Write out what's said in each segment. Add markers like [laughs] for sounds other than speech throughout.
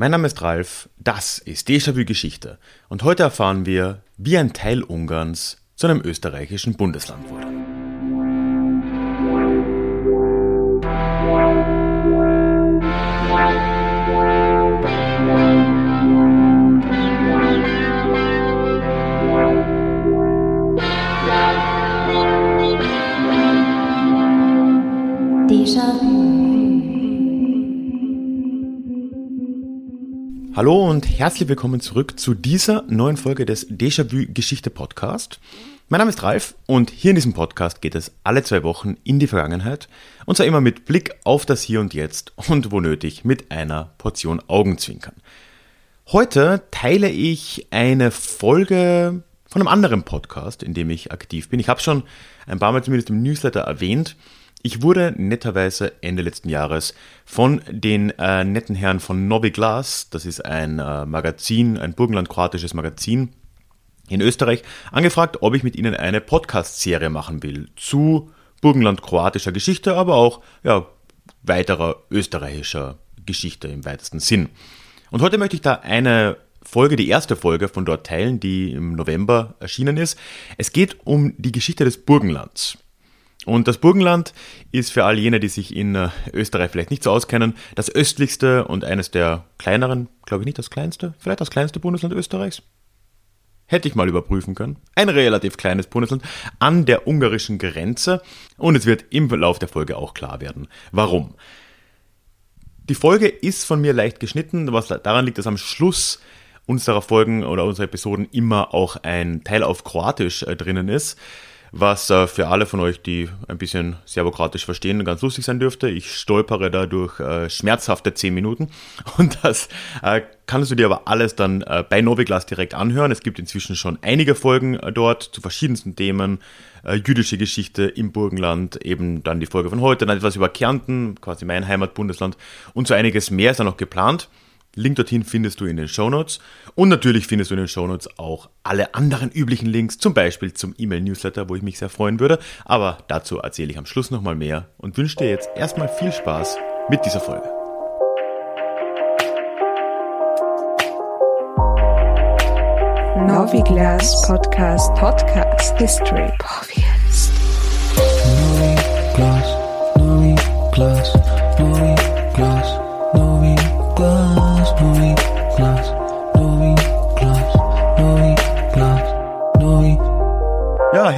Mein Name ist Ralf, das ist Déjà-vu Geschichte und heute erfahren wir, wie ein Teil Ungarns zu einem österreichischen Bundesland wurde. Hallo und herzlich willkommen zurück zu dieser neuen Folge des Déjà-vu Geschichte Podcast. Mein Name ist Ralf und hier in diesem Podcast geht es alle zwei Wochen in die Vergangenheit und zwar immer mit Blick auf das Hier und Jetzt und wo nötig mit einer Portion Augenzwinkern. Heute teile ich eine Folge von einem anderen Podcast, in dem ich aktiv bin. Ich habe schon ein paar Mal zumindest im Newsletter erwähnt. Ich wurde netterweise Ende letzten Jahres von den äh, netten Herren von Novi Glas, das ist ein äh, Magazin, ein burgenland-kroatisches Magazin in Österreich, angefragt, ob ich mit ihnen eine Podcast-Serie machen will zu burgenland-kroatischer Geschichte, aber auch ja, weiterer österreichischer Geschichte im weitesten Sinn. Und heute möchte ich da eine Folge, die erste Folge von dort teilen, die im November erschienen ist. Es geht um die Geschichte des Burgenlands. Und das Burgenland ist für all jene, die sich in äh, Österreich vielleicht nicht so auskennen, das östlichste und eines der kleineren, glaube ich nicht das kleinste, vielleicht das kleinste Bundesland Österreichs. Hätte ich mal überprüfen können. Ein relativ kleines Bundesland an der ungarischen Grenze. Und es wird im Verlauf der Folge auch klar werden, warum. Die Folge ist von mir leicht geschnitten, was daran liegt, dass am Schluss unserer Folgen oder unserer Episoden immer auch ein Teil auf Kroatisch äh, drinnen ist was äh, für alle von euch, die ein bisschen serbokratisch verstehen, ganz lustig sein dürfte. Ich stolpere da durch äh, schmerzhafte 10 Minuten [laughs] und das äh, kannst du dir aber alles dann äh, bei Noviglas direkt anhören. Es gibt inzwischen schon einige Folgen äh, dort zu verschiedensten Themen, äh, jüdische Geschichte im Burgenland, eben dann die Folge von heute, dann etwas über Kärnten, quasi mein Heimatbundesland und so einiges mehr ist da noch geplant. Link dorthin findest du in den Shownotes. Und natürlich findest du in den Shownotes auch alle anderen üblichen Links, zum Beispiel zum E-Mail-Newsletter, wo ich mich sehr freuen würde. Aber dazu erzähle ich am Schluss nochmal mehr und wünsche dir jetzt erstmal viel Spaß mit dieser Folge. Noviglas Podcast Podcast History Podcast. Noviglas, Noviglas, Noviglas,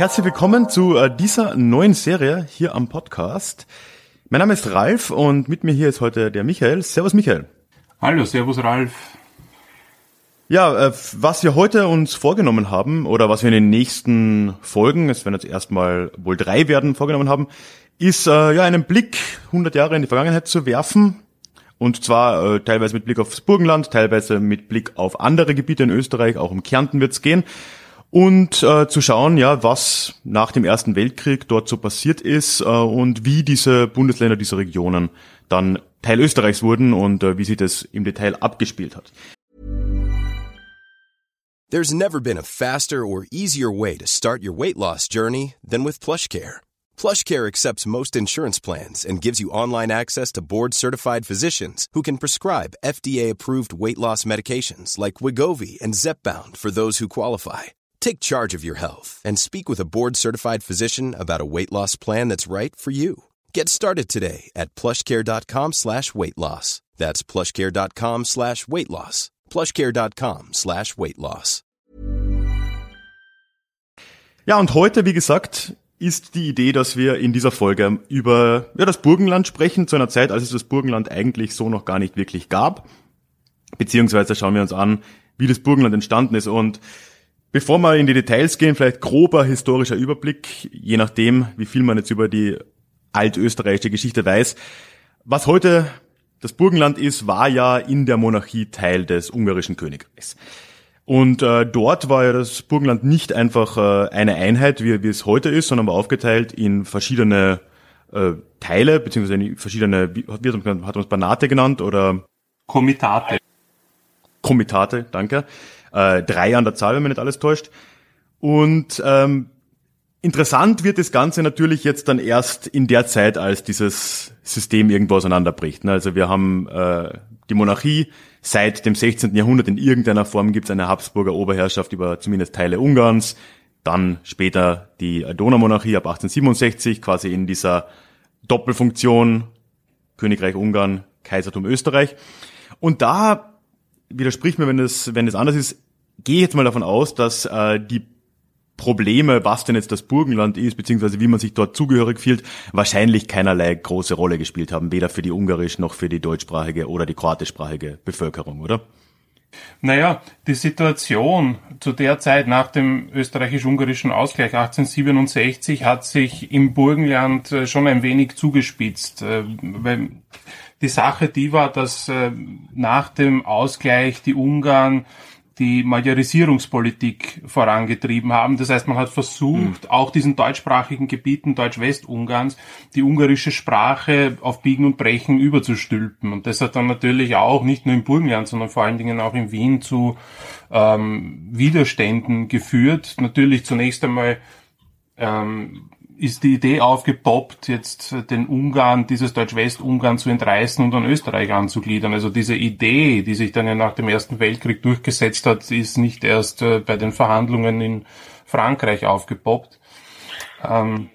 herzlich willkommen zu äh, dieser neuen Serie hier am Podcast. Mein Name ist Ralf und mit mir hier ist heute der Michael. Servus Michael. Hallo, servus Ralf. Ja, äh, was wir heute uns vorgenommen haben oder was wir in den nächsten Folgen, es werden jetzt erstmal wohl drei werden, vorgenommen haben, ist äh, ja einen Blick 100 Jahre in die Vergangenheit zu werfen und zwar äh, teilweise mit Blick aufs Burgenland, teilweise mit Blick auf andere Gebiete in Österreich, auch um Kärnten wird's gehen. Und äh, zu schauen, ja, was nach dem Ersten Weltkrieg dort so passiert ist äh, und wie diese Bundesländer, diese Regionen dann Teil Österreichs wurden und äh, wie sich das im Detail abgespielt hat. There's never been a faster or easier way to start your weight loss journey than with PlushCare. PlushCare accepts most insurance plans and gives you online access to board-certified physicians who can prescribe FDA-approved weight loss medications like Wigovi and Zepbound for those who qualify. Take charge of your health and speak with a board-certified physician about a weight loss plan that's right for you. Get started today at plushcare.com slash weight loss. That's plushcare.com slash weight loss. plushcare.com slash weight loss. Ja, und heute, wie gesagt, ist die Idee, dass wir in dieser Folge über ja, das Burgenland sprechen, zu einer Zeit, als es das Burgenland eigentlich so noch gar nicht wirklich gab. Beziehungsweise schauen wir uns an, wie das Burgenland entstanden ist. Und bevor wir in die Details gehen, vielleicht grober historischer Überblick, je nachdem, wie viel man jetzt über die altösterreichische Geschichte weiß. Was heute das Burgenland ist, war ja in der Monarchie Teil des ungarischen Königreichs. Und äh, dort war ja das Burgenland nicht einfach äh, eine Einheit, wie, wie es heute ist, sondern war aufgeteilt in verschiedene äh, Teile, beziehungsweise in verschiedene, wie hat man es Banate genannt oder? Komitate. Komitate, danke. Äh, drei an der Zahl, wenn man nicht alles täuscht. Und ähm, Interessant wird das Ganze natürlich jetzt dann erst in der Zeit, als dieses System irgendwo auseinanderbricht. ne? Also wir haben äh, die Monarchie, seit dem 16. Jahrhundert in irgendeiner Form gibt es eine Habsburger Oberherrschaft über zumindest Teile Ungarns, dann später die Donaumonarchie ab 1867, quasi in dieser Doppelfunktion Königreich Ungarn, Kaisertum Österreich. Und da widerspricht mir, wenn das, wenn das anders ist, gehe jetzt mal davon aus, dass äh, die Probleme, was denn jetzt das Burgenland ist, beziehungsweise wie man sich dort zugehörig fühlt, wahrscheinlich keinerlei große Rolle gespielt haben, weder für die ungarisch noch für die deutschsprachige oder die kroatischsprachige Bevölkerung, oder? Naja, die Situation zu der Zeit nach dem österreichisch-ungarischen Ausgleich 1867 hat sich im Burgenland äh, schon ein wenig zugespitzt. äh, Weil die Sache die war, dass äh, nach dem Ausgleich die Ungarn die Majorisierungspolitik vorangetrieben haben. Das heißt, man hat versucht, auch diesen deutschsprachigen Gebieten Deutsch-Westungarns die ungarische Sprache auf Biegen und Brechen überzustülpen. Und das hat dann natürlich auch nicht nur im Burgenland, sondern vor allen Dingen auch in Wien zu ähm, Widerständen geführt. Natürlich zunächst einmal ähm, ist die Idee aufgepoppt, jetzt den Ungarn, dieses Deutsch-West-Ungarn zu entreißen und an Österreich anzugliedern. Also diese Idee, die sich dann ja nach dem Ersten Weltkrieg durchgesetzt hat, ist nicht erst äh, bei den Verhandlungen in Frankreich aufgepoppt. Ähm,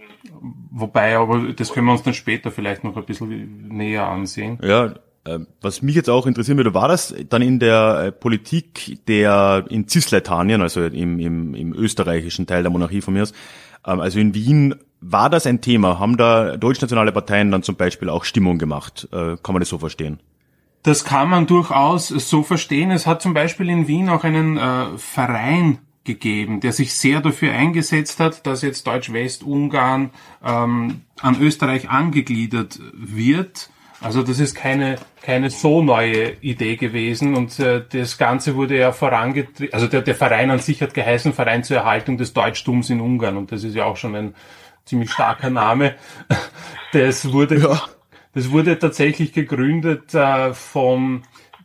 wobei, aber das können wir uns dann später vielleicht noch ein bisschen näher ansehen. Ja, äh, was mich jetzt auch interessieren würde, war das dann in der äh, Politik der in Cisleitanien, also im, im, im österreichischen Teil der Monarchie von mir aus, ähm, also in Wien, war das ein Thema? Haben da deutschnationale Parteien dann zum Beispiel auch Stimmung gemacht? Äh, Kann man das so verstehen? Das kann man durchaus so verstehen. Es hat zum Beispiel in Wien auch einen äh, Verein gegeben, der sich sehr dafür eingesetzt hat, dass jetzt Deutsch-West-Ungarn ähm, an Österreich angegliedert wird. Also das ist keine, keine so neue Idee gewesen und äh, das Ganze wurde ja vorangetrieben, also der, der Verein an sich hat geheißen Verein zur Erhaltung des Deutschtums in Ungarn und das ist ja auch schon ein ziemlich starker Name. [laughs] Das wurde, Ja. das wurde tatsächlich gegründet äh, vom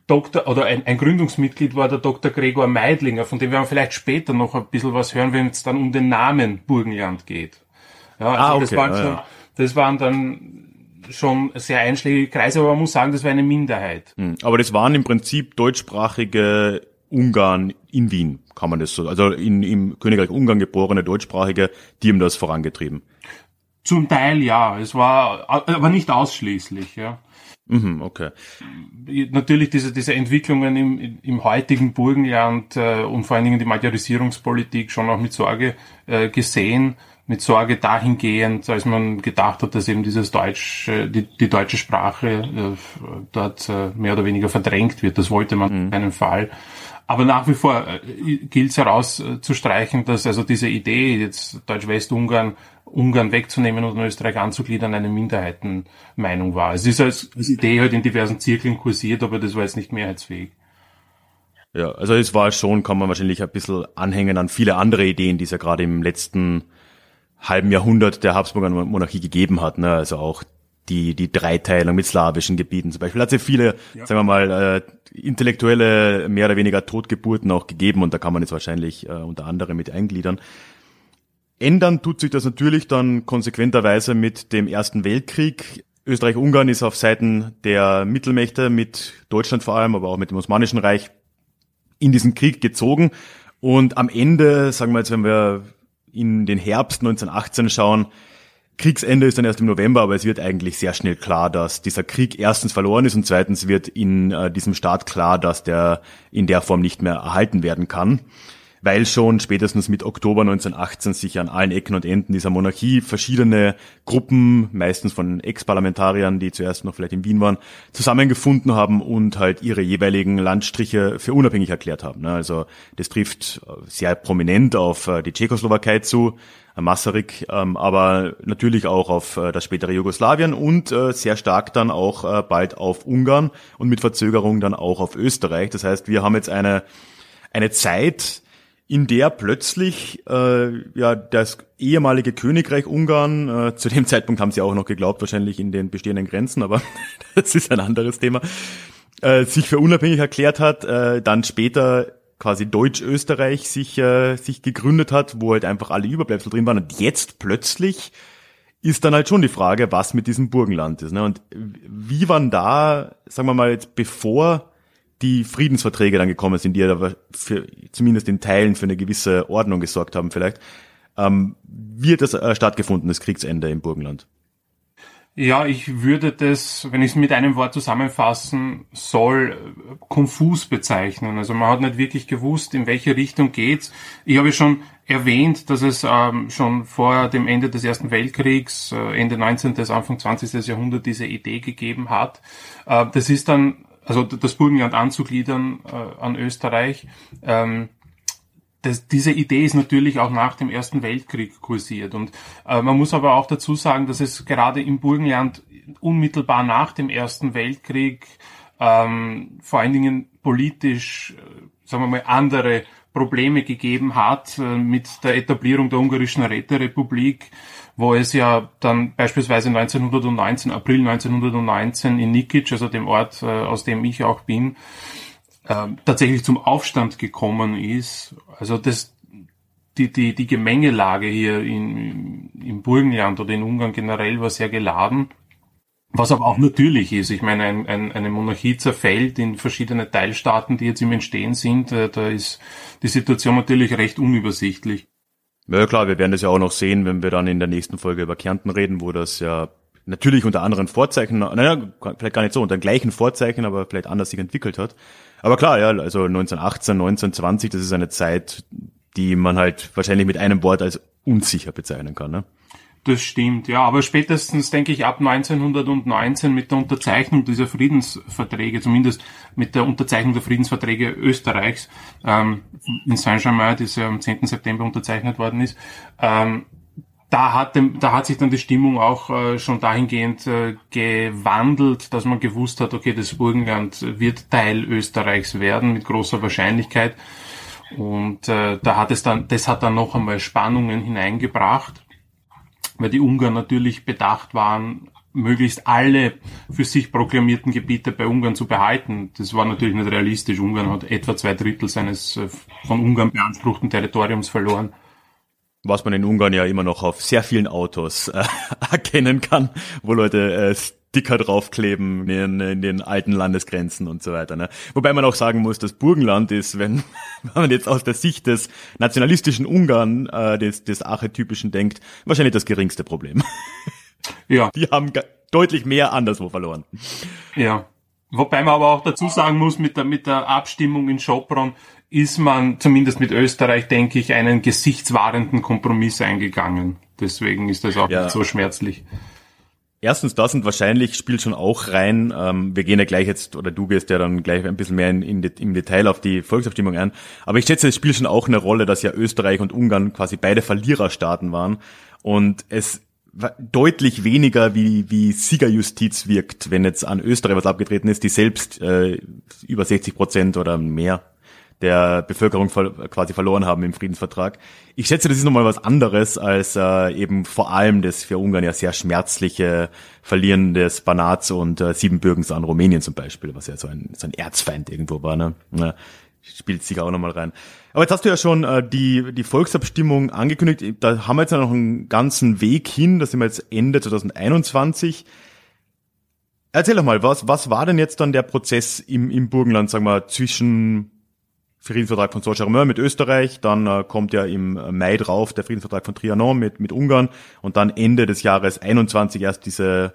Dr. oder ein, ein Gründungsmitglied war der Dr. Gregor Meidlinger, von dem werden wir vielleicht später noch ein bisschen was hören, wenn es dann um den Namen Burgenland geht. Ja, also Ah, das okay, waren ah, schon, ja. das waren dann schon sehr einschlägige Kreise, aber man muss sagen, das war eine Minderheit. Hm. Aber das waren im Prinzip deutschsprachige Ungarn in Wien, kann man das so, also in, im Königreich Ungarn geborene Deutschsprachige, die haben das vorangetrieben. Zum Teil ja, es war, aber nicht ausschließlich, ja. Mhm, okay. natürlich diese, diese Entwicklungen im, im heutigen Burgenland äh, und vor allen Dingen die Majorisierungspolitik schon auch mit Sorge äh, gesehen, mit Sorge dahingehend, als man gedacht hat, dass eben dieses Deutsch, äh, die, die deutsche Sprache äh, dort äh, mehr oder weniger verdrängt wird. Das wollte man in keinem Fall. Aber nach wie vor äh, gilt es herauszustreichen, dass also diese Idee, jetzt Deutsch-West-Ungarn, Ungarn wegzunehmen und Österreich anzugliedern, eine Minderheitenmeinung war. Es ist als, als Idee halt in diversen Zirkeln kursiert, aber das war jetzt nicht mehrheitsfähig. Ja, also es war schon, kann man wahrscheinlich ein bisschen anhängen an viele andere Ideen, die es ja gerade im letzten halben Jahrhundert der Habsburger Monarchie gegeben hat. Ne? Also auch die, die Dreiteilung mit slawischen Gebieten zum Beispiel. Hat es ja viele, sagen wir mal, äh, intellektuelle, mehr oder weniger Totgeburten auch gegeben und da kann man jetzt wahrscheinlich äh, unter anderem mit eingliedern. Ändern tut sich das natürlich dann konsequenterweise mit dem Ersten Weltkrieg. Österreich-Ungarn ist auf Seiten der Mittelmächte mit Deutschland vor allem, aber auch mit dem Osmanischen Reich in diesen Krieg gezogen. Und am Ende, sagen wir jetzt, wenn wir in den Herbst 1918 schauen, Kriegsende ist dann erst im November, aber es wird eigentlich sehr schnell klar, dass dieser Krieg erstens verloren ist und zweitens wird in äh, diesem Staat klar, dass der in der Form nicht mehr erhalten werden kann. Weil schon spätestens mit Oktober 1918 sich an allen Ecken und Enden dieser Monarchie verschiedene Gruppen, meistens von Ex-Parlamentariern, die zuerst noch vielleicht in Wien waren, zusammengefunden haben und halt ihre jeweiligen Landstriche für unabhängig erklärt haben. ne. Also das trifft sehr prominent auf äh, die Tschechoslowakei zu, äh, Masaryk, ähm, aber natürlich auch auf äh, das spätere Jugoslawien und sehr stark dann auch bald auf Ungarn und mit Verzögerung dann auch auf Österreich. Das heißt, wir haben jetzt eine, eine Zeit, in der plötzlich äh, ja das ehemalige Königreich Ungarn, äh, zu dem [laughs] Zeitpunkt haben sie auch noch geglaubt, wahrscheinlich in den bestehenden Grenzen, aber [laughs] das ist ein anderes Thema, äh, sich für unabhängig erklärt hat, äh, dann später quasi Deutsch-Österreich sich, äh, sich gegründet hat, wo halt einfach alle Überbleibsel drin waren. Und jetzt plötzlich ist dann halt schon die Frage, was mit diesem Burgenland ist. Ne? Und wie waren da, sagen wir mal jetzt, bevor die Friedensverträge dann gekommen sind, die ja für, zumindest in Teilen für eine gewisse Ordnung gesorgt haben vielleicht, ähm, wie hat das äh, stattgefunden, das Kriegsende im Burgenland? Ja, ich würde das, wenn ich es mit einem Wort zusammenfassen soll, konfus bezeichnen. Also man hat nicht wirklich gewusst, in welche Richtung geht's. Ich habe schon erwähnt, dass es ähm, schon vor dem Ende des Ersten Weltkriegs, äh, Ende 19. bis Anfang 20. Jahrhundert diese Idee gegeben hat. Äh, das ist dann, also das Burgenland anzugliedern äh, an Österreich. Ähm, das, diese Idee ist natürlich auch nach dem Ersten Weltkrieg kursiert. Und äh, man muss aber auch dazu sagen, dass es gerade im Burgenland unmittelbar nach dem Ersten Weltkrieg ähm, vor allen Dingen politisch, äh, sagen wir mal, andere Probleme gegeben hat äh, mit der Etablierung der ungarischen Räterepublik, wo es ja dann beispielsweise 1919, April 1919 in Nikic, also dem Ort, äh, aus dem ich auch bin, äh, tatsächlich zum Aufstand gekommen ist. Also das, die, die, die Gemengelage hier in, im Burgenland oder in Ungarn generell war sehr geladen. Was aber auch natürlich ist. Ich meine, ein, ein, eine Monarchie zerfällt in verschiedene Teilstaaten, die jetzt im Entstehen sind. Äh, da ist die Situation natürlich recht unübersichtlich. Ja klar, wir werden das ja auch noch sehen, wenn wir dann in der nächsten Folge über Kärnten reden, wo das ja natürlich unter anderen Vorzeichen, naja, vielleicht gar nicht so, unter gleichen Vorzeichen, aber vielleicht anders sich entwickelt hat. Aber klar, ja, also 1918, 1920, das ist eine Zeit, die man halt wahrscheinlich mit einem Wort als unsicher bezeichnen kann. Ne? Das stimmt, ja, aber spätestens denke ich ab 1919 mit der Unterzeichnung dieser Friedensverträge, zumindest mit der Unterzeichnung der Friedensverträge Österreichs ähm, in Saint-Germain, die ja am 10. September unterzeichnet worden ist, ähm, da hat, da hat sich dann die Stimmung auch äh, schon dahingehend äh, gewandelt, dass man gewusst hat, okay, das Burgenland wird Teil Österreichs werden mit großer Wahrscheinlichkeit. Und äh, da hat es dann, das hat dann noch einmal Spannungen hineingebracht, weil die Ungarn natürlich bedacht waren, möglichst alle für sich proklamierten Gebiete bei Ungarn zu behalten. Das war natürlich nicht realistisch. Ungarn hat etwa zwei Drittel seines äh, von Ungarn beanspruchten Territoriums verloren was man in Ungarn ja immer noch auf sehr vielen Autos äh, [laughs] erkennen kann, wo Leute äh, Sticker draufkleben in, in den alten Landesgrenzen und so weiter. Ne? Wobei man auch sagen muss, das Burgenland ist, wenn, [laughs] wenn man jetzt aus der Sicht des nationalistischen Ungarn, äh, des, des Archetypischen denkt, wahrscheinlich das geringste Problem. [laughs] Ja. Die haben deutlich mehr anderswo verloren. Ja. Wobei man aber auch dazu sagen muss, mit der, mit der Abstimmung in Schopron ist man zumindest mit Österreich, denke ich, einen gesichtswahrenden Kompromiss eingegangen. Deswegen ist das auch ja. nicht so schmerzlich. Erstens das und wahrscheinlich spielt schon auch rein, ähm, wir gehen ja gleich jetzt, oder du gehst ja dann gleich ein bisschen mehr in, in, im Detail auf die Volksabstimmung ein, aber ich schätze, es spielt schon auch eine Rolle, dass ja Österreich und Ungarn quasi beide Verliererstaaten waren. Und es deutlich weniger wie, wie Siegerjustiz wirkt, wenn jetzt an Österreich was abgetreten ist, die selbst äh, über 60 Prozent oder mehr der Bevölkerung quasi verloren haben im Friedensvertrag. Ich schätze, das ist nochmal was anderes als äh, eben vor allem das für Ungarn ja sehr schmerzliche Verlieren des Banats und äh, Siebenbürgens an Rumänien zum Beispiel, was ja so ein, so ein Erzfeind irgendwo war. Ne? Ja, spielt sich auch nochmal rein. Aber jetzt hast du ja schon äh, die, die Volksabstimmung angekündigt. Da haben wir jetzt ja noch einen ganzen Weg hin. Da sind wir jetzt Ende 2021. Erzähl doch mal, was, was war denn jetzt dann der Prozess im, im Burgenland, sagen wir, zwischen Friedensvertrag von Saint-Germain mit Österreich, dann äh, kommt ja im Mai drauf der Friedensvertrag von Trianon mit, mit Ungarn und dann Ende des Jahres 21 erst diese,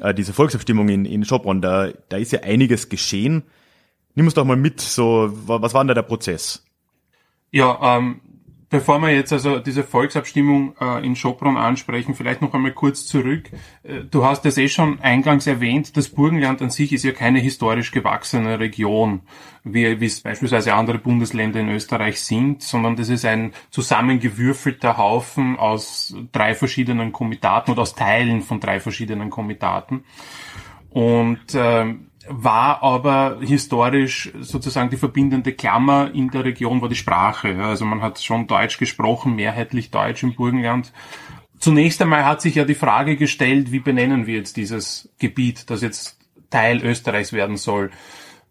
äh, diese Volksabstimmung in, in Schopron. Da, da ist ja einiges geschehen. Nimm uns doch mal mit, so, was war denn da der Prozess? Ja, ähm, Bevor wir jetzt also diese Volksabstimmung äh, in Schopron ansprechen, vielleicht noch einmal kurz zurück. Äh, du hast es eh schon eingangs erwähnt, das Burgenland an sich ist ja keine historisch gewachsene Region, wie, es beispielsweise andere Bundesländer in Österreich sind, sondern das ist ein zusammengewürfelter Haufen aus drei verschiedenen Komitaten oder aus Teilen von drei verschiedenen Komitaten. Und äh, war aber historisch sozusagen die verbindende Klammer in der Region war die Sprache. Also man hat schon Deutsch gesprochen, mehrheitlich Deutsch im Burgenland. Zunächst einmal hat sich ja die Frage gestellt, wie benennen wir jetzt dieses Gebiet, das jetzt Teil Österreichs werden soll.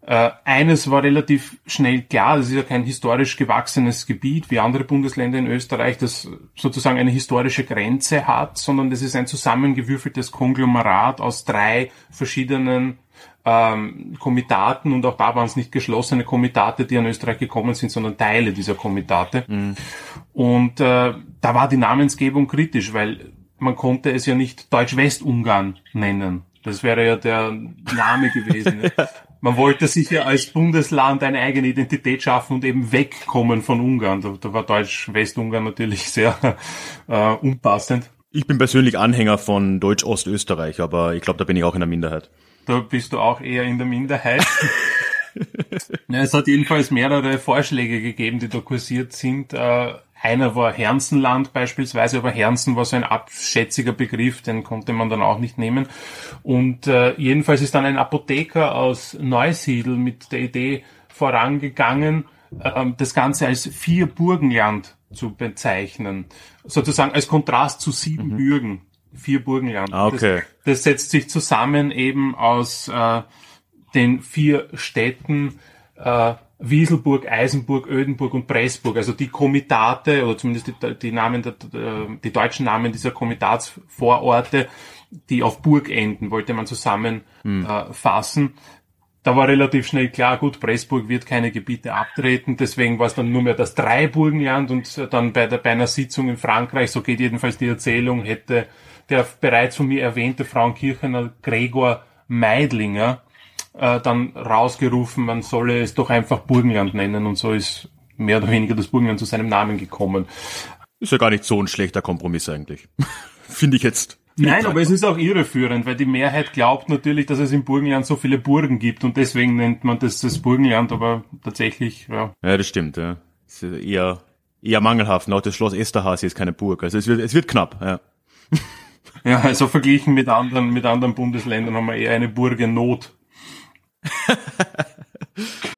Äh, eines war relativ schnell klar, das ist ja kein historisch gewachsenes Gebiet wie andere Bundesländer in Österreich, das sozusagen eine historische Grenze hat, sondern das ist ein zusammengewürfeltes Konglomerat aus drei verschiedenen ähm, Komitaten und auch da waren es nicht geschlossene Komitate, die an Österreich gekommen sind, sondern Teile dieser Komitate. Mhm. Und äh, da war die Namensgebung kritisch, weil man konnte es ja nicht Deutsch-Westungarn nennen. Das wäre ja der Name [laughs] gewesen. man wollte sich ja als Bundesland eine eigene Identität schaffen und eben wegkommen von Ungarn. Da, da war Deutsch-Westungarn natürlich sehr [laughs] äh, unpassend. Ich bin persönlich Anhänger von Deutsch-Ostösterreich, aber ich glaube, da bin ich auch in der Minderheit. Da bist du auch eher in der Minderheit. [laughs] ja, es hat jedenfalls mehrere Vorschläge gegeben, die da kursiert sind. Äh, einer war Herzenland beispielsweise, aber Herzen war so ein abschätziger Begriff, den konnte man dann auch nicht nehmen. Und äh, jedenfalls ist dann ein Apotheker aus Neusiedl mit der Idee vorangegangen, äh, das Ganze als vier Burgenland zu bezeichnen. Sozusagen als Kontrast zu sieben mhm. Bürgen. Vier Burgenland. Ah, okay. Das, das, setzt sich zusammen eben aus äh, den vier Städten äh, Wieselburg, Eisenburg, Ödenburg und Pressburg, also die Komitate oder zumindest die, die Namen, der, die deutschen Namen dieser Komitatsvororte, die auf Burg enden, wollte man zusammenfassen. Hm. Äh, da war relativ schnell klar, gut, Pressburg wird keine Gebiete abtreten, deswegen war es dann nur mehr das Dreiburgenland und dann bei, der, bei einer Sitzung in Frankreich, so geht jedenfalls die Erzählung, hätte der bereits von mir erwähnte Frauenkirchener Gregor Meidlinger äh, dann rausgerufen, man solle es doch einfach Burgenland nennen und so ist mehr oder weniger das Burgenland zu seinem Namen gekommen. Ist ja gar nicht so ein schlechter Kompromiss eigentlich. [laughs] Finde ich jetzt. Nein, aber es ist auch irreführend, weil die Mehrheit glaubt natürlich, dass es im Burgenland so viele Burgen gibt und deswegen nennt man das das Burgenland, aber tatsächlich, ja. Ja, das stimmt, ja. ist eher, eher mangelhaft. Auch das Schloss Esterhazy ist keine Burg. Also es wird, es wird knapp, ja. [laughs] Ja, also verglichen mit anderen, mit anderen Bundesländern haben wir eher eine Burgennot. [laughs]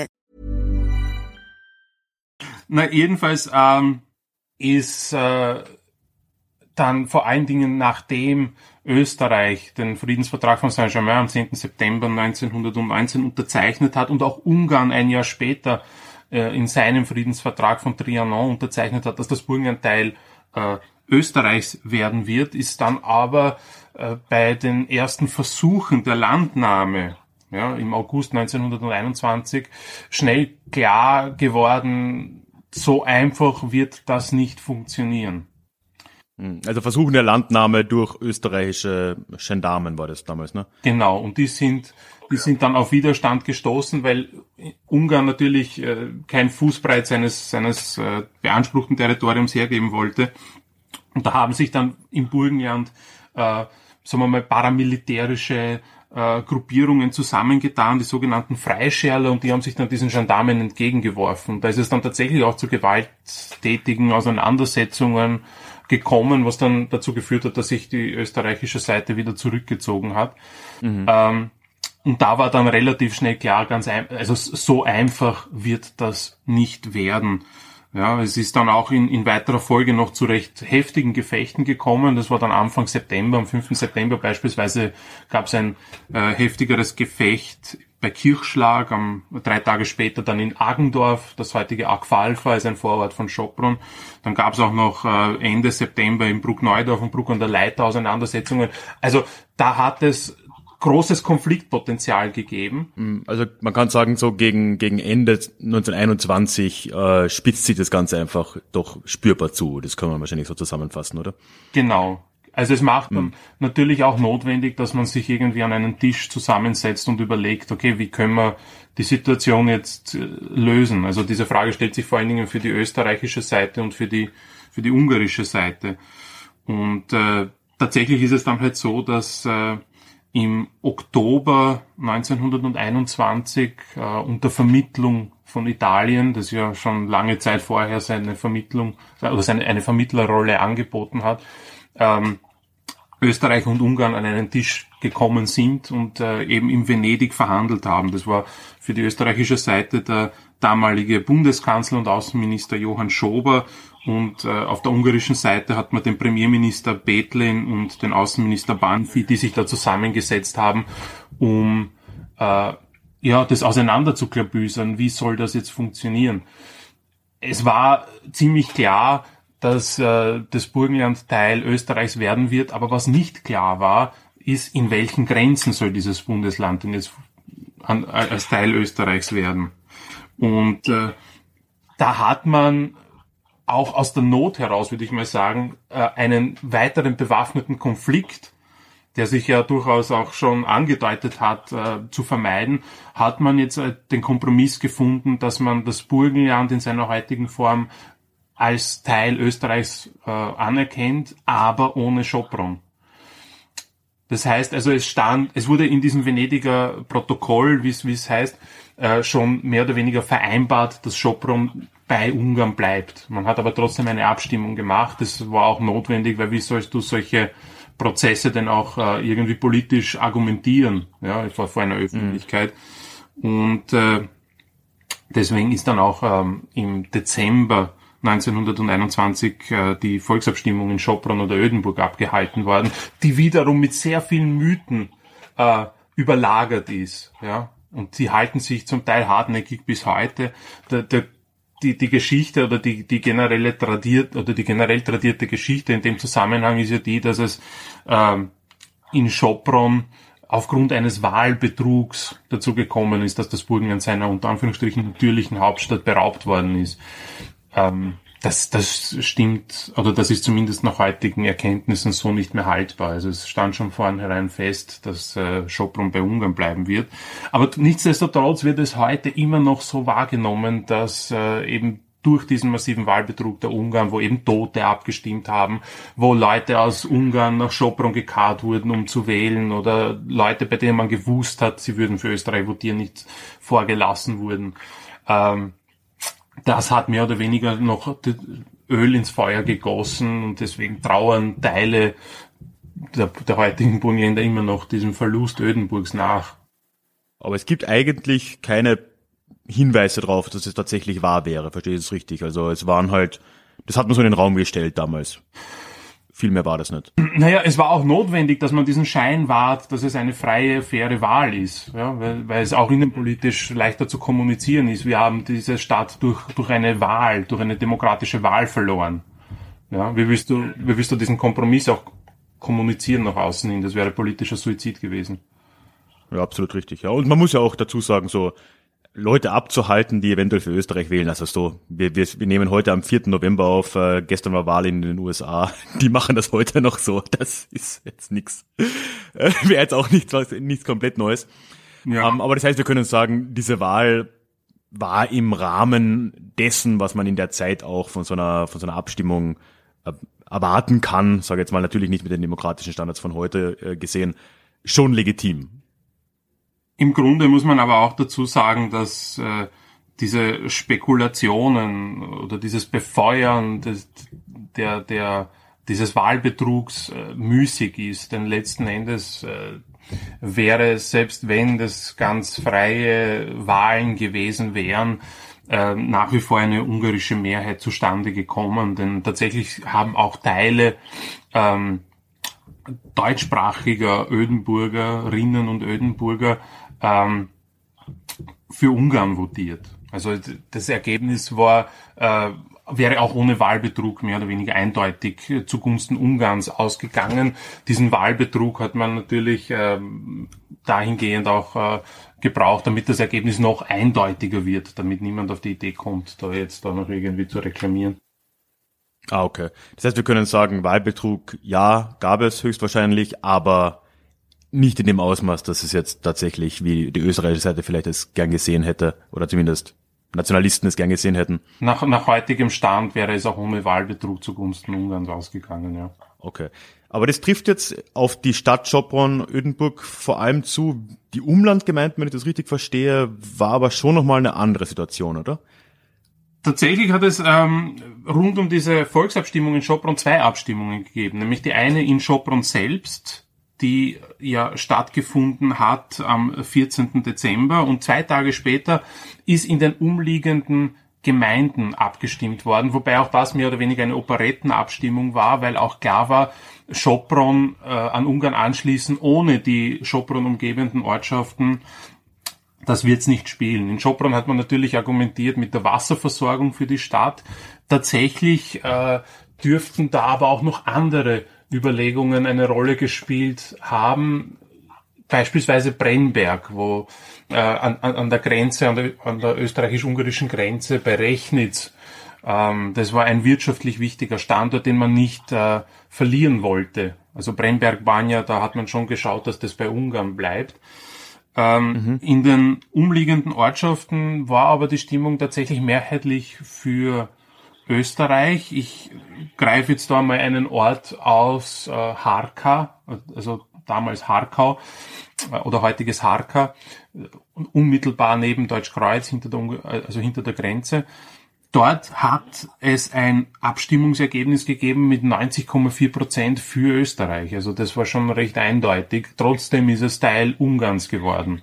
Na, jedenfalls ähm, ist äh, dann vor allen Dingen nachdem Österreich den Friedensvertrag von Saint-Germain am 10. September 1919 unterzeichnet hat und auch Ungarn ein Jahr später äh, in seinem Friedensvertrag von Trianon unterzeichnet hat, dass das Burgenland Teil äh, Österreichs werden wird, ist dann aber äh, bei den ersten Versuchen der Landnahme ja, im August 1921 schnell klar geworden, so einfach wird das nicht funktionieren. Hm, also Versuchen der Landnahme durch österreichische Gendarmen war das damals, ne? Genau, und die sind, die sind dann auf Widerstand gestoßen, weil Ungarn natürlich äh, kein Fußbreit seines, seines äh, beanspruchten Territoriums hergeben wollte. Und da haben sich dann im Burgenland, äh, sagen wir mal, paramilitärische äh, Gruppierungen zusammengetan, die sogenannten Freischärler, und die haben sich dann diesen Gendarmen entgegengeworfen. Da ist es dann tatsächlich auch zu gewalttätigen Auseinandersetzungen gekommen, was dann dazu geführt hat, dass sich die österreichische Seite wieder zurückgezogen hat. Mhm. Ähm, und da war dann relativ schnell klar, ganz ein, also so einfach wird das nicht werden. Ja, es ist dann auch in, in weiterer Folge noch zu recht heftigen Gefechten gekommen. Das war dann Anfang September. Am 5. September beispielsweise gab es ein äh, heftigeres Gefecht bei Kirchschlag, am, drei Tage später dann in Agendorf, das heutige Agfalfa ist ein Vorort von Schopron. Dann gab es auch noch äh, Ende September in Bruckneudorf und Bruck an der Leiter Auseinandersetzungen. Also da hat es großes Konfliktpotenzial gegeben. Mm, also man kann sagen, so gegen, gegen Ende 1921 äh, spitzt sich das Ganze einfach doch spürbar zu. Das kann man wahrscheinlich so zusammenfassen, oder? Genau. Also es macht mhm. natürlich auch notwendig, dass man sich irgendwie an einen Tisch zusammensetzt und überlegt, okay, wie können wir die Situation jetzt äh, lösen? Also diese Frage stellt sich vor allen Dingen für die österreichische Seite und für die, für die ungarische Seite. Und äh, tatsächlich ist es dann halt so, dass äh, im Oktober 1921 äh, unter Vermittlung von Italien, das ja schon lange Zeit vorher seine Vermittlung oder seine eine Vermittlerrolle angeboten hat, ähm, Österreich und Ungarn an einen Tisch gekommen sind und äh, eben in Venedig verhandelt haben. Das war für die österreichische Seite der damalige Bundeskanzler und Außenminister Johann Schober und äh, auf der ungarischen Seite hat man den Premierminister Bethlen und den Außenminister Banfi, die sich da zusammengesetzt haben, um äh, ja das auseinander. Wie soll das jetzt funktionieren? Es war ziemlich klar, dass äh, das Burgenland Teil Österreichs werden wird, aber was nicht klar war, ist, in welchen Grenzen soll dieses Bundesland denn jetzt an, als Teil Österreichs werden. Und äh, da hat man auch aus der Not heraus, würde ich mal sagen, äh, einen weiteren bewaffneten Konflikt, der sich ja durchaus auch schon angedeutet hat, äh, zu vermeiden, hat man jetzt äh, den Kompromiss gefunden, dass man das Burgenland in seiner heutigen Form als Teil Österreichs anerkennt, aber ohne Schopron. Das heißt, also es stand, es wurde in diesem Venediger Protokoll, wie es heißt, äh, schon mehr oder weniger vereinbart, dass Schopron bei Ungarn bleibt. Man hat aber trotzdem eine Abstimmung gemacht. Das war auch notwendig, weil wie sollst du solche Prozesse denn auch äh, irgendwie politisch argumentieren, ja, vor, vor einer Öffentlichkeit. Mhm. Und äh, deswegen ist dann auch ähm, im Dezember 1921 äh, die Volksabstimmung in Schopron oder Ödenburg abgehalten worden, die wiederum mit sehr vielen Mythen äh, überlagert ist. Ja? Und sie halten sich zum Teil hartnäckig bis heute. Der, der, die, die Geschichte oder die, die generelle tradiert oder die generell tradierte Geschichte in dem Zusammenhang ist ja die, dass es ähm, in Schopron aufgrund eines Wahlbetrugs dazu gekommen ist, dass das Burgenland seiner unter Anführungsstrichen natürlichen Hauptstadt beraubt worden ist. Ähm, das, das stimmt, oder das ist zumindest nach heutigen Erkenntnissen so nicht mehr haltbar. Also es stand schon vornherein fest, dass äh, Schopron bei Ungarn bleiben wird. Aber nichtsdestotrotz wird es heute immer noch so wahrgenommen, dass äh, eben durch diesen massiven Wahlbetrug der Ungarn, wo eben Tote abgestimmt haben, wo Leute aus Ungarn nach Schopron gekarrt wurden, um zu wählen, oder Leute, bei denen man gewusst hat, sie würden für Österreich votieren, nicht vorgelassen wurden. Ähm, das hat mehr oder weniger noch Öl ins Feuer gegossen und deswegen trauern Teile der, der heutigen Burgenländer immer noch diesem Verlust Ödenburgs nach. Aber es gibt eigentlich keine Hinweise darauf, dass es tatsächlich wahr wäre. Verstehe ich es richtig? Also es waren halt, das hat man so in den Raum gestellt damals. Viel mehr war das nicht. Naja, es war auch notwendig, dass man diesen Schein wahrt, dass es eine freie, faire Wahl ist, ja, weil, weil es auch innenpolitisch leichter zu kommunizieren ist. Wir haben diese Stadt durch, durch eine Wahl, durch eine demokratische Wahl verloren. Ja, wie willst du, wie willst du diesen Kompromiss auch kommunizieren nach außen hin? Das wäre politischer Suizid gewesen. Ja, absolut richtig. Ja, und man muss ja auch dazu sagen, so, Leute abzuhalten, die eventuell für Österreich wählen. Also so, wir, wir, wir nehmen heute am 4. November auf, äh, gestern war Wahl in den USA. [laughs] Die machen das heute noch so. Das ist jetzt nix. Äh, [laughs] Wäre jetzt auch nichts, was, nichts komplett Neues. Ja. Um, ähm, aber das heißt, wir können sagen, diese Wahl war im Rahmen dessen, was man in der Zeit auch von so einer, von so einer Abstimmung äh, erwarten kann, sage jetzt mal natürlich nicht mit den demokratischen Standards von heute äh, gesehen, schon legitim. Im Grunde muss man aber auch dazu sagen, dass äh, diese Spekulationen oder dieses Befeuern des, der, der, dieses Wahlbetrugs äh, müßig ist. Denn letzten Endes äh, wäre es, selbst wenn das ganz freie Wahlen gewesen wären, äh, nach wie vor eine ungarische Mehrheit zustande gekommen. Denn tatsächlich haben auch Teile ähm, deutschsprachiger Ödenburgerinnen und Ödenburger ähm, für Ungarn votiert. Also das Ergebnis war, äh, wäre auch ohne Wahlbetrug mehr oder weniger eindeutig zugunsten Ungarns ausgegangen. Diesen Wahlbetrug hat man natürlich ähm, dahingehend auch äh, gebraucht, damit das Ergebnis noch eindeutiger wird, damit niemand auf die Idee kommt, da jetzt da noch irgendwie zu reklamieren. Ah, okay. Das heißt, wir können sagen, Wahlbetrug, ja, gab es höchstwahrscheinlich, aber nicht in dem Ausmaß, dass es jetzt tatsächlich, wie die österreichische Seite vielleicht es gern gesehen hätte, oder zumindest Nationalisten es gern gesehen hätten. Nach, nach heutigem Stand wäre es auch ohne Wahlbetrug zugunsten Ungarns ausgegangen, ja. Okay. Aber das trifft jetzt auf die Stadt Schopron, Ödenburg vor allem zu. Die Umlandgemeinden, wenn ich das richtig verstehe, war aber schon nochmal eine andere Situation, oder? Tatsächlich hat es ähm, rund um diese Volksabstimmung in Schopron zwei Abstimmungen gegeben. Nämlich die eine in Schopron selbst, die ja stattgefunden hat am 14. Dezember und zwei Tage später ist in den umliegenden Gemeinden abgestimmt worden, wobei auch das mehr oder weniger eine Operettenabstimmung war, weil auch klar war, Schopron äh, an Ungarn anschließen ohne die Schopron umgebenden Ortschaften das wird's nicht spielen. In Schopron hat man natürlich argumentiert mit der Wasserversorgung für die Stadt. Tatsächlich äh, dürften da aber auch noch andere Überlegungen eine Rolle gespielt haben. Beispielsweise Brennberg, wo äh, an, an der Grenze, an der, an der österreichisch-ungarischen Grenze bei Rechnitz, ähm, das war ein wirtschaftlich wichtiger Standort, den man nicht äh, verlieren wollte. Also Brennberg waren ja, da hat man schon geschaut, dass das bei Ungarn bleibt. Ähm, mhm. In den umliegenden Ortschaften war aber die Stimmung tatsächlich mehrheitlich für Österreich. Ich greife jetzt da mal einen Ort aus äh, Harka, also damals Harkau äh, oder heutiges Harka, unmittelbar neben Deutschkreuz hinter der, also hinter der Grenze. Dort hat es ein Abstimmungsergebnis gegeben mit 90,4 Prozent für Österreich. Also das war schon recht eindeutig. Trotzdem ist es Teil Ungarns geworden.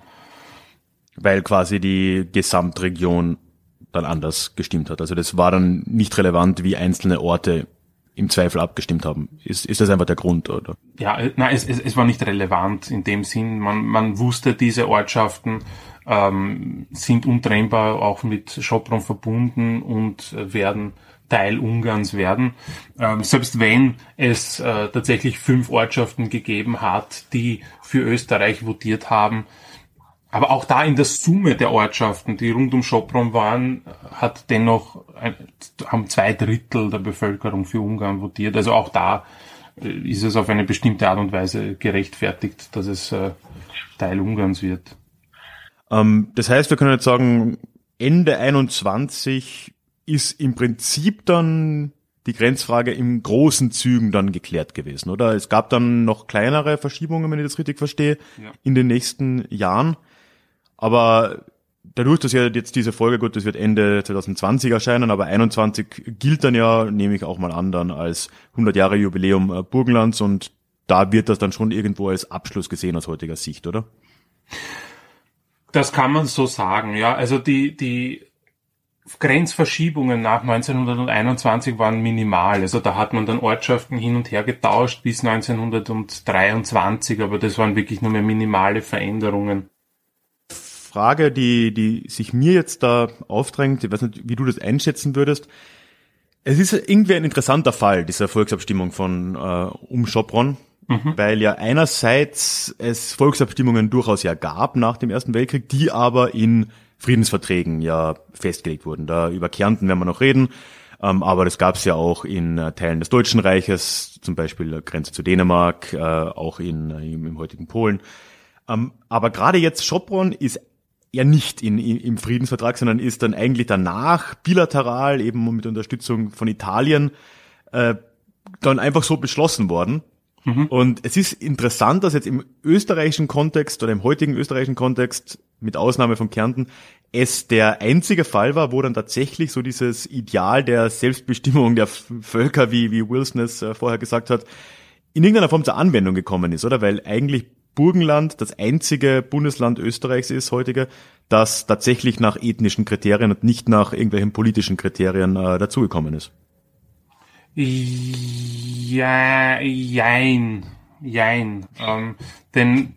Weil quasi die Gesamtregion dann anders gestimmt hat. Also das war dann nicht relevant, wie einzelne Orte im Zweifel abgestimmt haben. Ist, ist das einfach der Grund, oder? Ja, äh, nein, es, es, es war nicht relevant in dem Sinn. Man, man wusste, diese Ortschaften ähm, sind untrennbar auch mit Schopron verbunden und werden Teil Ungarns werden. Ähm, selbst wenn es äh, tatsächlich fünf Ortschaften gegeben hat, die für Österreich votiert haben, aber auch da in der Summe der Ortschaften, die rund um Schopron waren, hat dennoch ein, haben zwei Drittel der Bevölkerung für Ungarn votiert. Also auch da äh, ist es auf eine bestimmte Art und Weise gerechtfertigt, dass es äh, Teil Ungarns wird. Ähm, das heißt, wir können jetzt sagen, Ende 21 ist im Prinzip dann die Grenzfrage im großen Zügen dann geklärt gewesen, oder? Es gab dann noch kleinere Verschiebungen, wenn ich das richtig verstehe, ja. in den nächsten Jahren. Aber dadurch, dass ja jetzt diese Folge, gut, das wird Ende 2020 erscheinen, aber 21 gilt dann ja, nehme ich auch mal an, dann als 100 Jahre Jubiläum äh, Burgenlands und da wird das dann schon irgendwo als Abschluss gesehen aus heutiger Sicht, oder? Das kann man so sagen, ja. Also die, die Grenzverschiebungen nach 1921 waren minimal. Also da hat man dann Ortschaften hin und her getauscht bis 1923, aber das waren wirklich nur mehr minimale Veränderungen. Frage, die, die sich mir jetzt da aufdrängt, ich weiß nicht, wie du das einschätzen würdest. Es ist irgendwie ein interessanter Fall, diese Volksabstimmung von äh, um Schopron mhm. weil ja einerseits es Volksabstimmungen durchaus ja gab nach dem Ersten Weltkrieg, die aber in Friedensverträgen ja festgelegt wurden. Da über Kärnten werden wir noch reden, ähm, aber das gab es ja auch in äh, Teilen des Deutschen Reiches, zum Beispiel Grenze zu Dänemark, äh, auch in, äh, im, im heutigen Polen. Ähm, aber gerade jetzt Schopron ist ja nicht in, im Friedensvertrag, sondern ist dann eigentlich danach bilateral eben mit Unterstützung von Italien äh, dann einfach so beschlossen worden. Mhm. Und es ist interessant, dass jetzt im österreichischen Kontext oder im heutigen österreichischen Kontext, mit Ausnahme von Kärnten, es der einzige Fall war, wo dann tatsächlich so dieses Ideal der Selbstbestimmung der Völker, wie, wie Wilson es äh, vorher gesagt hat, in irgendeiner Form zur Anwendung gekommen ist, oder? Weil eigentlich Burgenland das einzige Bundesland Österreichs ist heutige, das tatsächlich nach ethnischen Kriterien und nicht nach irgendwelchen politischen Kriterien äh, dazugekommen ist. Ja, jein, jein. Ähm, denn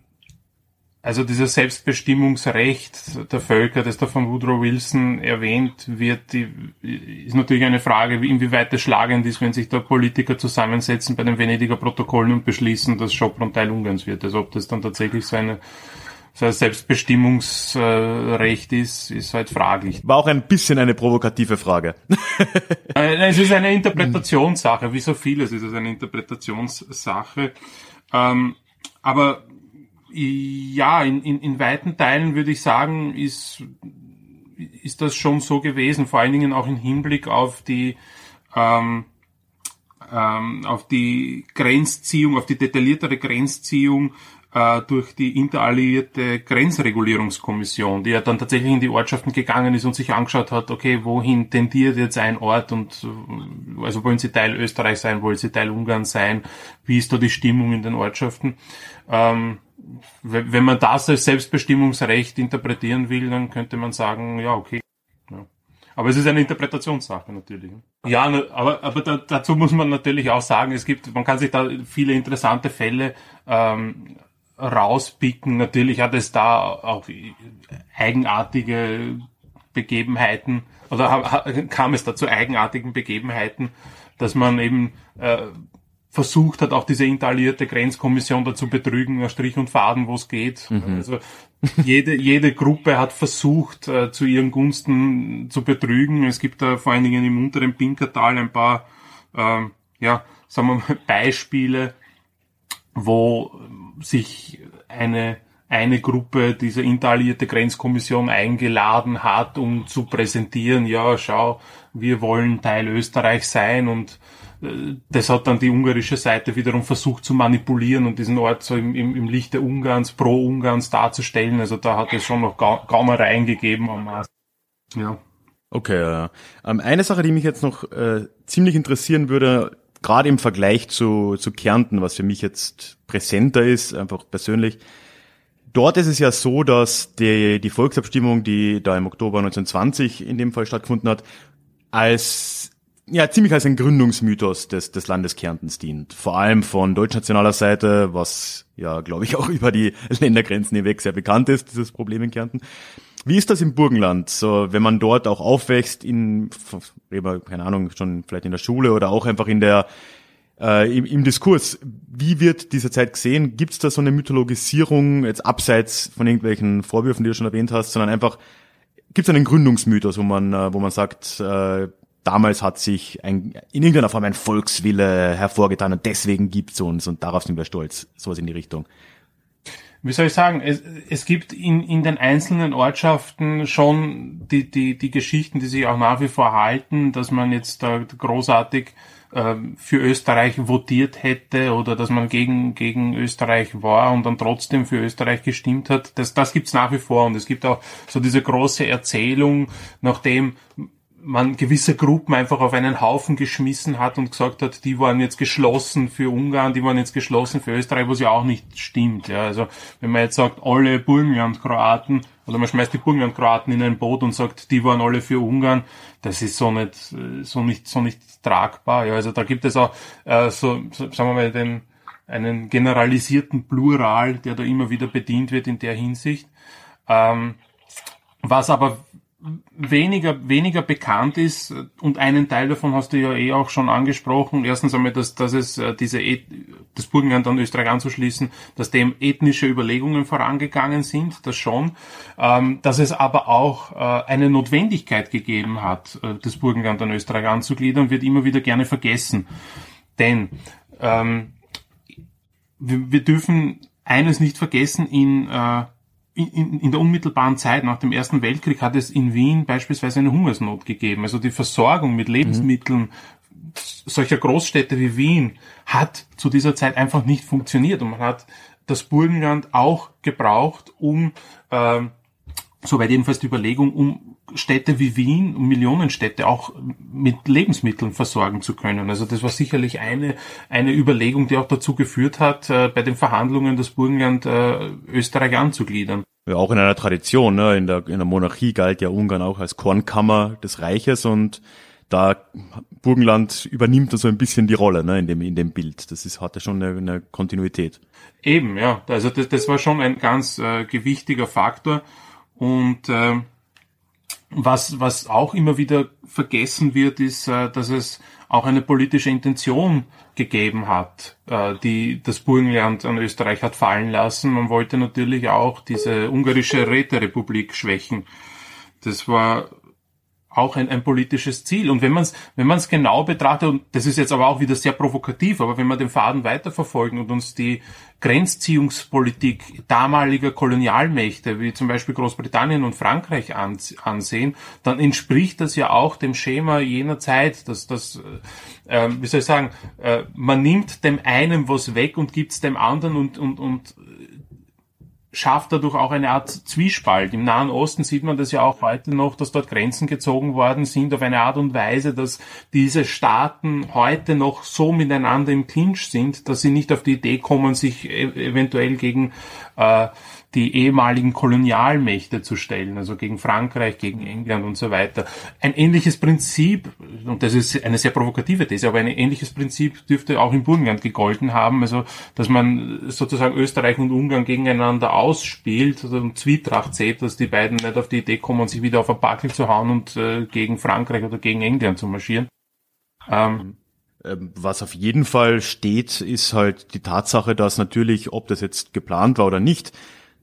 also dieses Selbstbestimmungsrecht der Völker, das da von Woodrow Wilson erwähnt wird, die, ist natürlich eine Frage, inwieweit das schlagend ist, wenn sich da Politiker zusammensetzen bei den Venediger Protokollen und beschließen, dass Schopron Teil Ungarns wird. Also ob das dann tatsächlich so eine so ein Selbstbestimmungsrecht ist, ist halt fraglich. War auch ein bisschen eine provokative Frage. [laughs] Äh, es ist eine [clears throat] Interpretationssache, wie so vieles ist es eine Interpretationssache. Ähm, aber ja, in, in, in weiten Teilen würde ich sagen, ist, ist das schon so gewesen, vor allen Dingen auch im Hinblick auf die ähm, ähm, auf die Grenzziehung, auf die detailliertere Grenzziehung äh, durch die interalliierte Grenzregulierungskommission, die ja dann tatsächlich in die Ortschaften gegangen ist und sich angeschaut hat, okay, wohin tendiert jetzt ein Ort und äh, also wollen sie Teil Österreich sein, wollen sie Teil Ungarn sein, wie ist da die Stimmung in den Ortschaften? Ähm, wenn man das als Selbstbestimmungsrecht interpretieren will, dann könnte man sagen, ja, okay. Ja. Aber es ist eine Interpretationssache natürlich. Ja, aber, aber da, dazu muss man natürlich auch sagen, es gibt, man kann sich da viele interessante Fälle ähm, rauspicken. Natürlich hat es da auch eigenartige Begebenheiten oder kam es da zu eigenartigen Begebenheiten, dass man eben äh, versucht hat, auch diese intallierte Grenzkommission dazu betrügen, Strich und Faden, wo es geht. Mhm. Also jede, jede Gruppe hat versucht, äh, zu ihren Gunsten zu betrügen. Es gibt da vor allen Dingen im unteren Pinkertal ein paar, äh, ja, sagen wir mal, [laughs] Beispiele, wo sich eine eine Gruppe dieser intallierte Grenzkommission eingeladen hat, um zu präsentieren, ja, schau, wir wollen Teil Österreich sein und das hat dann die ungarische Seite wiederum versucht zu manipulieren und diesen Ort so im, im, im Lichte Ungarns, pro Ungarns darzustellen. Also da hat es schon noch Ga Gaunereien gegeben am. Ja. Okay, ja. Ähm, eine Sache, die mich jetzt noch äh, ziemlich interessieren würde, gerade im Vergleich zu, zu Kärnten, was für mich jetzt präsenter ist, einfach persönlich. Dort ist es ja so, dass die, die Volksabstimmung, die da im Oktober 1920 in dem Fall stattgefunden hat, als ja, ziemlich als ein Gründungsmythos des, des Landes Kärntens dient. Vor allem von deutschnationaler Seite, was ja, glaube ich, auch [laughs] über die Ländergrenzen hinweg sehr bekannt ist, dieses Problem in Kärnten. Wie ist das im Burgenland? So, wenn man dort auch aufwächst, in, keine Ahnung, schon vielleicht in der Schule oder auch einfach in der, äh, im, im Diskurs. Wie wird diese Zeit gesehen? Gibt es da so eine Mythologisierung, jetzt abseits von irgendwelchen Vorwürfen, die du schon erwähnt hast, sondern einfach, gibt es einen Gründungsmythos, wo man, äh, wo man sagt, äh, damals hat sich ein, in irgendeiner Form ein Volkswille hervorgetan und deswegen gibt's uns und darauf sind wir stolz. Sowas in die Richtung. Wie soll ich sagen, es, es gibt in, in den einzelnen Ortschaften schon die, die, die Geschichten, die sich auch nach wie vor halten, dass man jetzt da großartig äh, für Österreich votiert hätte oder dass man gegen, gegen Österreich war und dann trotzdem für Österreich gestimmt hat. Das, das gibt's nach wie vor und es gibt auch so diese große Erzählung, nachdem man gewisse Gruppen einfach auf einen Haufen geschmissen hat und gesagt hat, die waren jetzt geschlossen für Ungarn, die waren jetzt geschlossen für Österreich, was ja auch nicht stimmt. Ja. Also wenn man jetzt sagt, alle Burgenland-Kroaten oder man schmeißt die Burgenland-Kroaten in ein Boot und sagt, die waren alle für Ungarn, das ist so nicht so nicht so nicht tragbar. Ja. Also da gibt es auch äh, so, so sagen wir mal den einen generalisierten Plural, der da immer wieder bedient wird in der Hinsicht. Ähm, was aber weniger, weniger bekannt ist und einen Teil davon hast du ja eh auch schon angesprochen. Erstens einmal, dass, dass es äh, diese, das Burgenland an Österreich anzuschließen, dass dem ethnische Überlegungen vorangegangen sind, das schon, ähm, dass es aber auch äh, eine Notwendigkeit gegeben hat, äh, das Burgenland an Österreich anzugliedern, wird immer wieder gerne vergessen. Denn ähm, wir, wir dürfen eines nicht vergessen, in äh, in, in der unmittelbaren Zeit nach dem Ersten Weltkrieg hat es in Wien beispielsweise eine Hungersnot gegeben. Also die Versorgung mit Lebensmitteln mhm. solcher Großstädte wie Wien hat zu dieser Zeit einfach nicht funktioniert und man hat das Burgenland auch gebraucht, um, äh, soweit jedenfalls die Überlegung, um Städte wie Wien, Millionenstädte auch mit Lebensmitteln versorgen zu können. Also das war sicherlich eine, eine Überlegung, die auch dazu geführt hat, äh, bei den Verhandlungen das Burgenland äh, Österreich anzugliedern. Ja, auch in einer Tradition, ne? in, der, in der Monarchie galt ja Ungarn auch als Kornkammer des Reiches und da Burgenland übernimmt da so ein bisschen die Rolle ne, in, dem, in dem Bild. Das ist, hatte schon eine, eine Kontinuität. Eben, ja. Also das, das war schon ein ganz äh, gewichtiger Faktor. Und äh, was, was auch immer wieder vergessen wird, ist, äh, dass es auch eine politische Intention gegeben hat, äh, die das Burgenland an Österreich hat fallen lassen. Man wollte natürlich auch diese ungarische Räterepublik schwächen. Das war auch ein, ein politisches Ziel. Und wenn man es wenn man's genau betrachtet, und das ist jetzt aber auch wieder sehr provokativ, aber wenn wir den Faden weiterverfolgen und uns die Grenzziehungspolitik damaliger Kolonialmächte, wie zum Beispiel Großbritannien und Frankreich ansehen, dann entspricht das ja auch dem Schema jener Zeit, dass das, äh, wie soll ich sagen, äh, man nimmt dem einen was weg und gibt es dem anderen und, und, und schafft dadurch auch eine Art Zwiespalt. Im Nahen Osten sieht man das ja auch heute noch, dass dort Grenzen gezogen worden sind auf eine Art und Weise, dass diese Staaten heute noch so miteinander im Clinch sind, dass sie nicht auf die Idee kommen, sich e eventuell gegen äh, die ehemaligen Kolonialmächte zu stellen, also gegen Frankreich, gegen England und so weiter. Ein ähnliches Prinzip, und das ist eine sehr provokative These, aber ein ähnliches Prinzip dürfte auch im Burgenland gegolten haben, also dass man sozusagen Österreich und Ungarn gegeneinander ausspielt also und Zwietracht sieht, dass die beiden nicht auf die Idee kommen, sich wieder auf ein Backel zu hauen und äh, gegen Frankreich oder gegen England zu marschieren. Ähm, ähm, was auf jeden Fall steht, ist halt die Tatsache, dass natürlich, ob das jetzt geplant war oder nicht,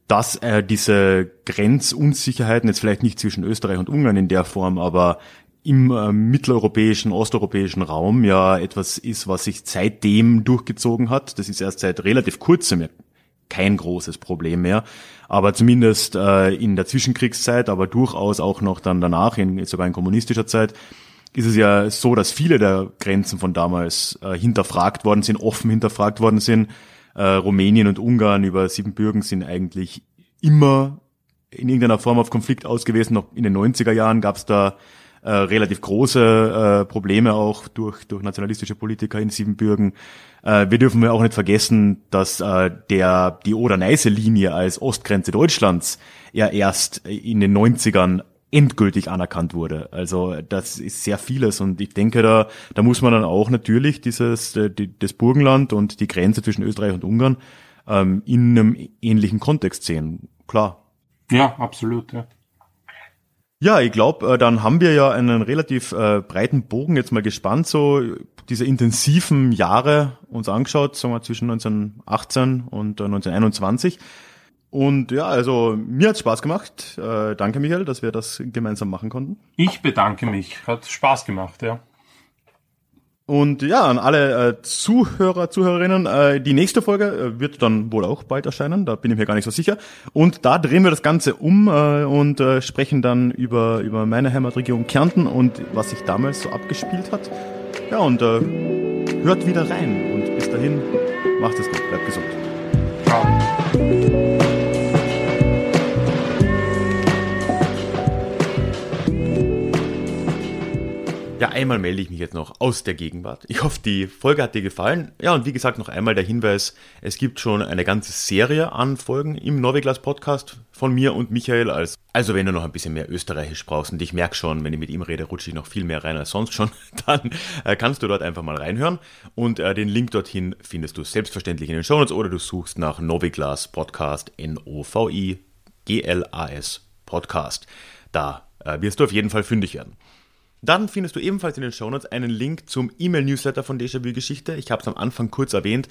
dass äh, diese Grenzunsicherheiten jetzt vielleicht nicht zwischen Österreich und Ungarn in der Form, aber im äh, mitteleuropäischen, osteuropäischen Raum ja etwas ist, was sich seitdem durchgezogen hat. Das ist erst seit relativ kurzem kein großes Problem mehr, aber zumindest äh, in der Zwischenkriegszeit, aber durchaus auch noch dann danach, in, sogar in kommunistischer Zeit, ist es ja so, dass viele der Grenzen von damals äh, hinterfragt worden sind, offen hinterfragt worden sind äh, Rumänien und Ungarn über Siebenbürgen sind eigentlich immer in irgendeiner Form auf Konflikt ausgewiesen. Noch in den 90er Jahren gab es da äh, relativ große äh, Probleme auch durch, durch nationalistische Politiker in Siebenbürgen. Äh, wir dürfen auch nicht vergessen, dass äh, der, die Oder-Neiße-Linie als Ostgrenze Deutschlands ja erst in den 90ern endgültig anerkannt wurde. Also das ist sehr vieles und ich denke, da, da muss man dann auch natürlich dieses äh, die, das Burgenland und die Grenze zwischen Österreich und Ungarn ähm, in einem ähnlichen Kontext sehen. Klar. Ja, absolut. Ja. Ja, ich glaube, äh, dann haben wir ja einen relativ äh, breiten Bogen jetzt mal gespannt, so diese intensiven Jahre uns angeschaut, sagen wir zwischen 1918 und äh, 1921. Und ja, also mir hat's Spaß gemacht. Äh, danke, Michael, dass wir das gemeinsam machen konnten. Ich bedanke mich. Hat Spaß gemacht, ja. Und ja, an alle äh, Zuhörer, Zuhörerinnen, äh, die nächste Folge äh, wird dann wohl auch bald erscheinen, da bin ich mir gar nicht so sicher. Und da drehen wir das Ganze um äh, und äh, sprechen dann über, über meine Heimatregion Kärnten und was sich damals so abgespielt hat. Ja, und äh, hört wieder rein und bis dahin, macht es gut, bleibt gesund. Ciao. Ja, einmal melde ich mich jetzt noch aus der Gegenwart. Ich hoffe, die Folge hat dir gefallen. Ja, und wie gesagt, noch einmal der Hinweis, es gibt schon eine ganze Serie an Folgen im Noviglas Podcast von mir und Michael. Als, also wenn du noch ein bisschen mehr Österreichisch brauchst und ich merke schon, wenn ich mit ihm rede, rutsche ich noch viel mehr rein als sonst schon, [laughs] dann äh, kannst du dort einfach mal reinhören. Und äh, den Link dorthin findest du selbstverständlich in den Shownotes oder du suchst nach Noviglas Podcast, N-O-V-I-G-L-A-S Podcast. Da äh, wirst du auf jeden Fall fündig werden. Dann findest du ebenfalls in den Shownotes einen Link zum E-Mail-Newsletter von Déjà-vu Geschichte. Ich habe es am Anfang kurz erwähnt.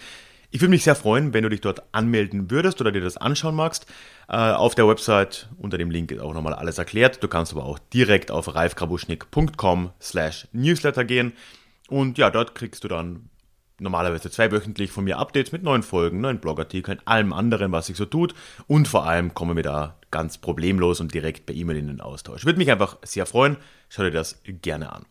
Ich würde mich sehr freuen, wenn du dich dort anmelden würdest oder dir das anschauen magst. Äh, auf der Website unter dem Link ist auch nochmal alles erklärt. Du kannst aber auch direkt auf ralfgrabuschnick.com slash newsletter gehen. Und ja, dort kriegst du dann normalerweise zweiwöchentlich von mir Updates mit neuen Folgen, neuen Blogartikeln, allem anderen, was sich so tut. Und vor allem kommen wir da ganz problemlos und direkt per E-Mail in den Austausch. Würde mich einfach sehr freuen. Schau dir das gerne an.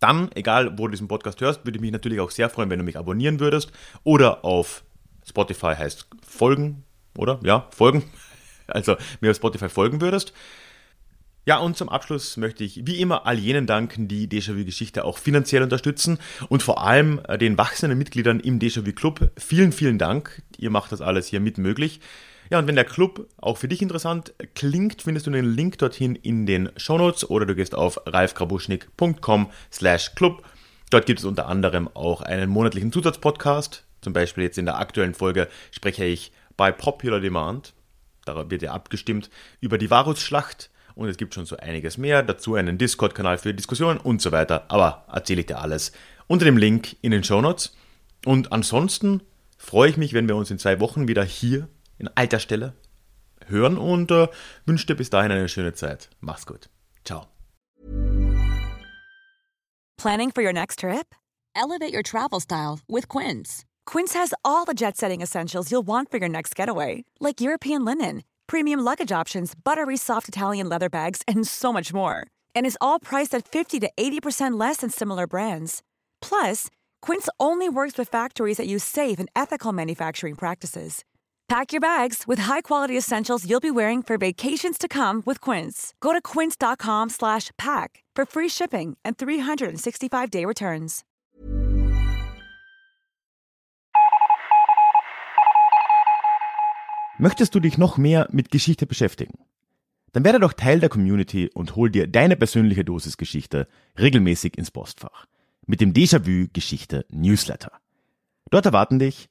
Dann, egal wo du diesen Podcast hörst, würde ich mich natürlich auch sehr freuen, wenn du mich abonnieren würdest oder auf Spotify heißt folgen, oder? Ja, folgen. [laughs] Also mir auf Spotify folgen würdest. Ja, und zum Abschluss möchte ich wie immer all jenen danken, die Déjà-vu-Geschichte auch finanziell unterstützen und vor allem äh, den wachsenden Mitgliedern im Déjà-vu-Club. Vielen, vielen Dank. Ihr macht das alles hier mit möglich. Ja, und wenn der Club auch für dich interessant klingt, findest du den Link dorthin in den Shownotes oder du gehst auf ralfgrabuschnick.com slash club. Dort gibt es unter anderem auch einen monatlichen Zusatzpodcast. Zum Beispiel jetzt in der aktuellen Folge spreche ich bei Popular Demand, da wird ja abgestimmt, über die Varusschlacht und es gibt schon so einiges mehr. Dazu einen Discord-Kanal für Diskussionen und so weiter. Aber erzähle ich dir alles unter dem Link in den Show Notes. Und ansonsten freue ich mich, wenn wir uns in zwei Wochen wieder hier in alter Stelle hören und äh, wünsche dir bis dahin eine schöne Zeit. Mach's gut. Ciao. Planning for your next trip? Elevate your travel style with Quince. Quince has all the jet setting essentials you'll want for your next getaway, like European linen, premium luggage options, buttery soft Italian leather bags, and so much more. And is all priced at 50 to 80% less than similar brands. Plus, Quince only works with factories that use safe and ethical manufacturing practices. Pack your bags with high-quality essentials you'll be wearing for vacations to come with Quince. Go to quince.com slash pack for free shipping and 365-day returns. Möchtest du dich noch mehr mit Geschichte beschäftigen? Dann werde doch Teil der Community und hol dir deine persönliche Dosis Geschichte regelmäßig ins Postfach. Mit dem Déjà-vu Geschichte Newsletter. Dort erwarten dich